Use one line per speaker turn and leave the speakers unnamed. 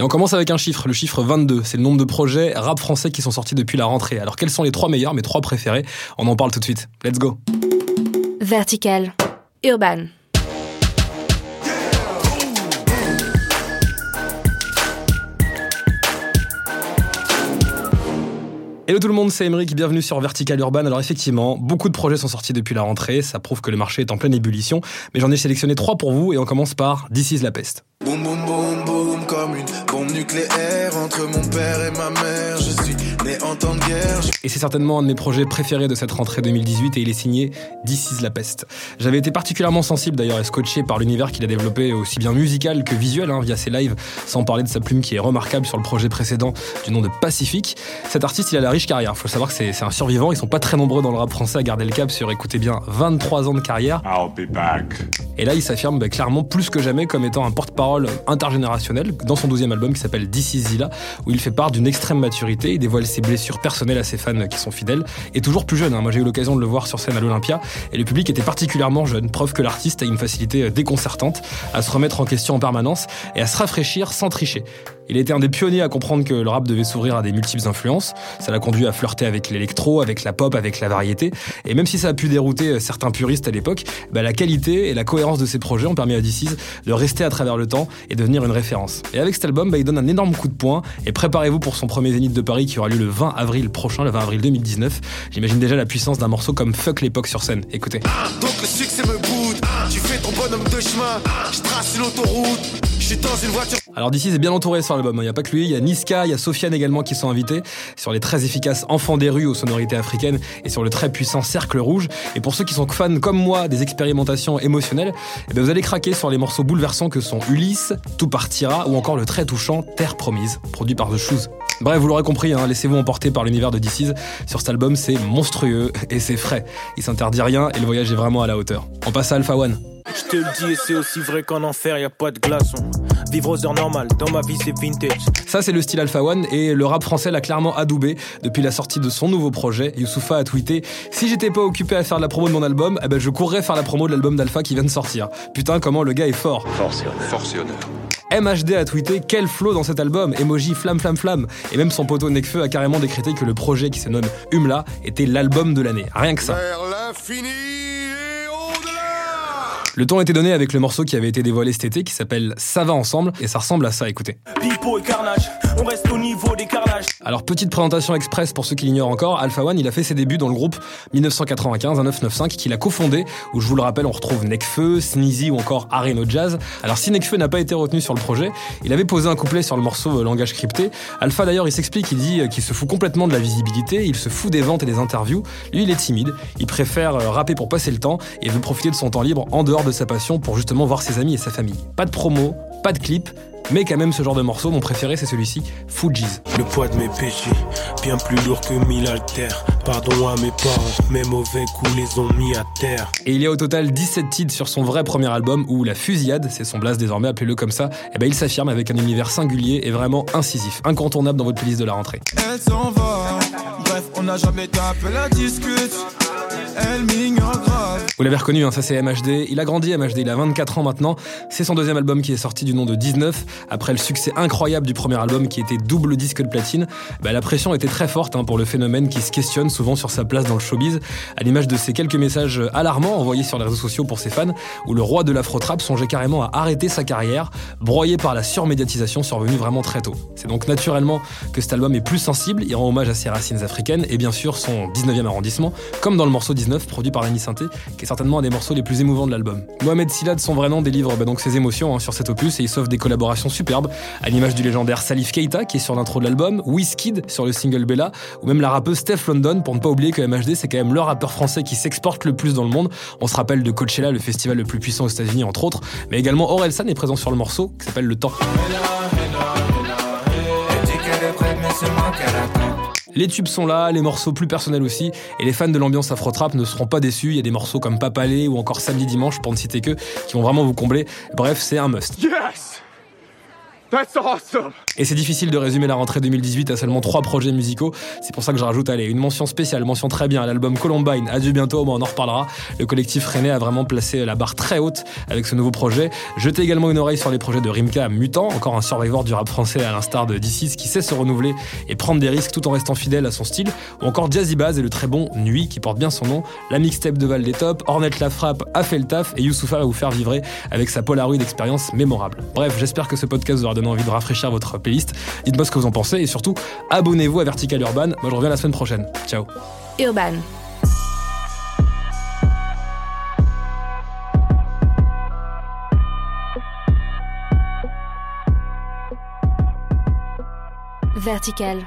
Et on commence avec un chiffre, le chiffre 22. C'est le nombre de projets rap français qui sont sortis depuis la rentrée. Alors quels sont les trois meilleurs, mes trois préférés? On en parle tout de suite. Let's go.
Vertical. Urban.
Hello tout le monde, c'est Emeric, bienvenue sur Vertical Urban. Alors effectivement, beaucoup de projets sont sortis depuis la rentrée, ça prouve que le marché est en pleine ébullition, mais j'en ai sélectionné trois pour vous et on commence par This is la peste.
Boum boum boum boum comme une bombe nucléaire entre mon père et ma mère. Je suis né en temps de guerre.
Et c'est certainement un de mes projets préférés de cette rentrée 2018 et il est signé This is la peste. J'avais été particulièrement sensible d'ailleurs et scotché par l'univers qu'il a développé aussi bien musical que visuel hein, via ses lives, sans parler de sa plume qui est remarquable sur le projet précédent du nom de Pacifique. Cet artiste, il a la riche carrière. Faut savoir que c'est un survivant. Ils sont pas très nombreux dans le rap français à garder le cap sur, écoutez bien, 23 ans de carrière.
I'll be back.
Et là, il s'affirme bah, clairement plus que jamais comme étant un porte-parole intergénérationnel dans son douzième album qui s'appelle This Is Zilla, où il fait part d'une extrême maturité, il dévoile ses blessures personnelles à ses fans qui sont fidèles, et toujours plus jeune. hein. Moi, j'ai eu l'occasion de le voir sur scène à l'Olympia, et le public était particulièrement jeune, preuve que l'artiste a une facilité euh, déconcertante à se remettre en question en permanence et à se rafraîchir sans tricher. Il été un des pionniers à comprendre que le rap devait s'ouvrir à des multiples influences. Ça l'a conduit à flirter avec l'électro, avec la pop, avec la variété. Et même si ça a pu dérouter euh, certains puristes à l'époque, bah, la qualité et la cohérence de ses projets ont permis à DC's de rester à travers le temps et devenir une référence. Et avec cet album, bah, il donne un énorme coup de poing. Et préparez-vous pour son premier Zénith de Paris qui aura lieu le 20 avril prochain, le 20 avril 2019. J'imagine déjà la puissance d'un morceau comme Fuck l'époque sur scène. Écoutez.
Boude. Bonhomme de chemin. Je trace une autoroute. Je suis dans une voiture.
Alors d'ici est bien entouré sur l'album, il n'y a pas que lui, il y a Niska, il y a Sofiane également qui sont invités sur les très efficaces Enfants des rues aux sonorités africaines et sur le très puissant Cercle Rouge. Et pour ceux qui sont fans comme moi des expérimentations émotionnelles, eh ben vous allez craquer sur les morceaux bouleversants que sont Ulysse, Tout partira ou encore le très touchant Terre promise, produit par The Shoes. Bref, vous l'aurez compris, hein, laissez-vous emporter par l'univers de DC's. Sur cet album, c'est monstrueux et c'est frais. Il s'interdit rien et le voyage est vraiment à la hauteur. On passe à Alpha One.
Je te le dis et c'est aussi vrai qu'en enfer y a pas de glaçons. Vivre aux heures normales, dans ma vie c'est vintage.
Ça, c'est le style Alpha One et le rap français l'a clairement adoubé depuis la sortie de son nouveau projet. Youssoufa a tweeté Si j'étais pas occupé à faire la promo de mon album, eh ben je courrais faire la promo de l'album d'Alpha qui vient de sortir. Putain, comment le gars est fort.
Force et honneur.
MHD a tweeté Quel flow dans cet album Emoji flamme flamme flamme. Et même son poteau Nekfeu a carrément décrété que le projet qui se nomme Humla était l'album de l'année. Rien que ça.
Vers l'infini.
Le ton était donné avec le morceau qui avait été dévoilé cet été qui s'appelle Ça va ensemble et ça ressemble à ça, écoutez.
Pipo et carnage, on reste au niveau des carnages.
Alors petite présentation express pour ceux qui l'ignorent encore, Alpha One il a fait ses débuts dans le groupe 1995, un 995 qu'il a cofondé, où je vous le rappelle on retrouve Nekfeu, Sneezy ou encore Areno Jazz. Alors si Nekfeu n'a pas été retenu sur le projet, il avait posé un couplet sur le morceau euh, Langage crypté. Alpha d'ailleurs il s'explique, il dit euh, qu'il se fout complètement de la visibilité, il se fout des ventes et des interviews. Lui il est timide, il préfère euh, rapper pour passer le temps et veut profiter de son temps libre en dehors de sa passion pour justement voir ses amis et sa famille. Pas de promo, pas de clip, mais quand même ce genre de morceau, mon préféré c'est celui-ci, Fuji's.
Le poids de mes péchés, bien plus lourd que mille haltères. Pardon à mes parents, mes mauvais coups les ont mis à terre.
Et il y a au total 17 titres sur son vrai premier album où la fusillade, c'est son blast désormais, appelez-le comme ça, et ben il s'affirme avec un univers singulier et vraiment incisif, incontournable dans votre playlist de la rentrée.
Elle s'en va. Bref, on n'a jamais tapé la discute.
Vous l'avez reconnu, hein, ça c'est MHD. Il a grandi MHD, il a 24 ans maintenant. C'est son deuxième album qui est sorti du nom de 19. Après le succès incroyable du premier album qui était double disque de platine, bah, la pression était très forte hein, pour le phénomène qui se questionne souvent sur sa place dans le showbiz, à l'image de ces quelques messages alarmants envoyés sur les réseaux sociaux pour ses fans, où le roi de l'afro-trap songeait carrément à arrêter sa carrière, broyé par la surmédiatisation survenue vraiment très tôt. C'est donc naturellement que cet album est plus sensible, il rend hommage à ses racines africaines et bien sûr son 19e arrondissement, comme dans le morceau 19 produit par Annie Synthé, qui est certainement un des morceaux les plus émouvants de l'album. Mohamed Silla, de son vrai nom, délivre bah, donc ses émotions hein, sur cet opus et il s'offre des collaborations superbes, à l'image du légendaire Salif Keita qui est sur l'intro de l'album, Wizkid sur le single Bella, ou même la rappeuse Steph London, pour ne pas oublier que MHD c'est quand même le rappeur français qui s'exporte le plus dans le monde. On se rappelle de Coachella, le festival le plus puissant aux États-Unis entre autres, mais également Orelsan est présent sur le morceau qui s'appelle Le Temps. Les tubes sont là, les morceaux plus personnels aussi, et les fans de l'ambiance afro-trap ne seront pas déçus. Il y a des morceaux comme Papalé ou encore Samedi Dimanche, pour ne citer que, qui vont vraiment vous combler. Bref, c'est un must.
Yes!
Et c'est difficile de résumer la rentrée 2018 à seulement trois projets musicaux. C'est pour ça que je rajoute, allez, une mention spéciale, mention très bien l'album Columbine. Adieu bientôt, mais on en reparlera. Le collectif René a vraiment placé la barre très haute avec ce nouveau projet. Jetez également une oreille sur les projets de Rimka Mutant, encore un survivor du rap français à l'instar de D6 qui sait se renouveler et prendre des risques tout en restant fidèle à son style. Ou encore Jazzy Baz et le très bon Nuit qui porte bien son nom. La mixtape de Val des Top, Ornette La Frappe a fait le taf et Youssoufa va vous faire vivre avec sa Polaroid d'expérience mémorable. Bref, j'espère que ce podcast vous aura envie de rafraîchir votre playlist. Dites-moi ce que vous en pensez et surtout, abonnez-vous à Vertical Urban. Moi, je reviens la semaine prochaine. Ciao.
Urban. Vertical.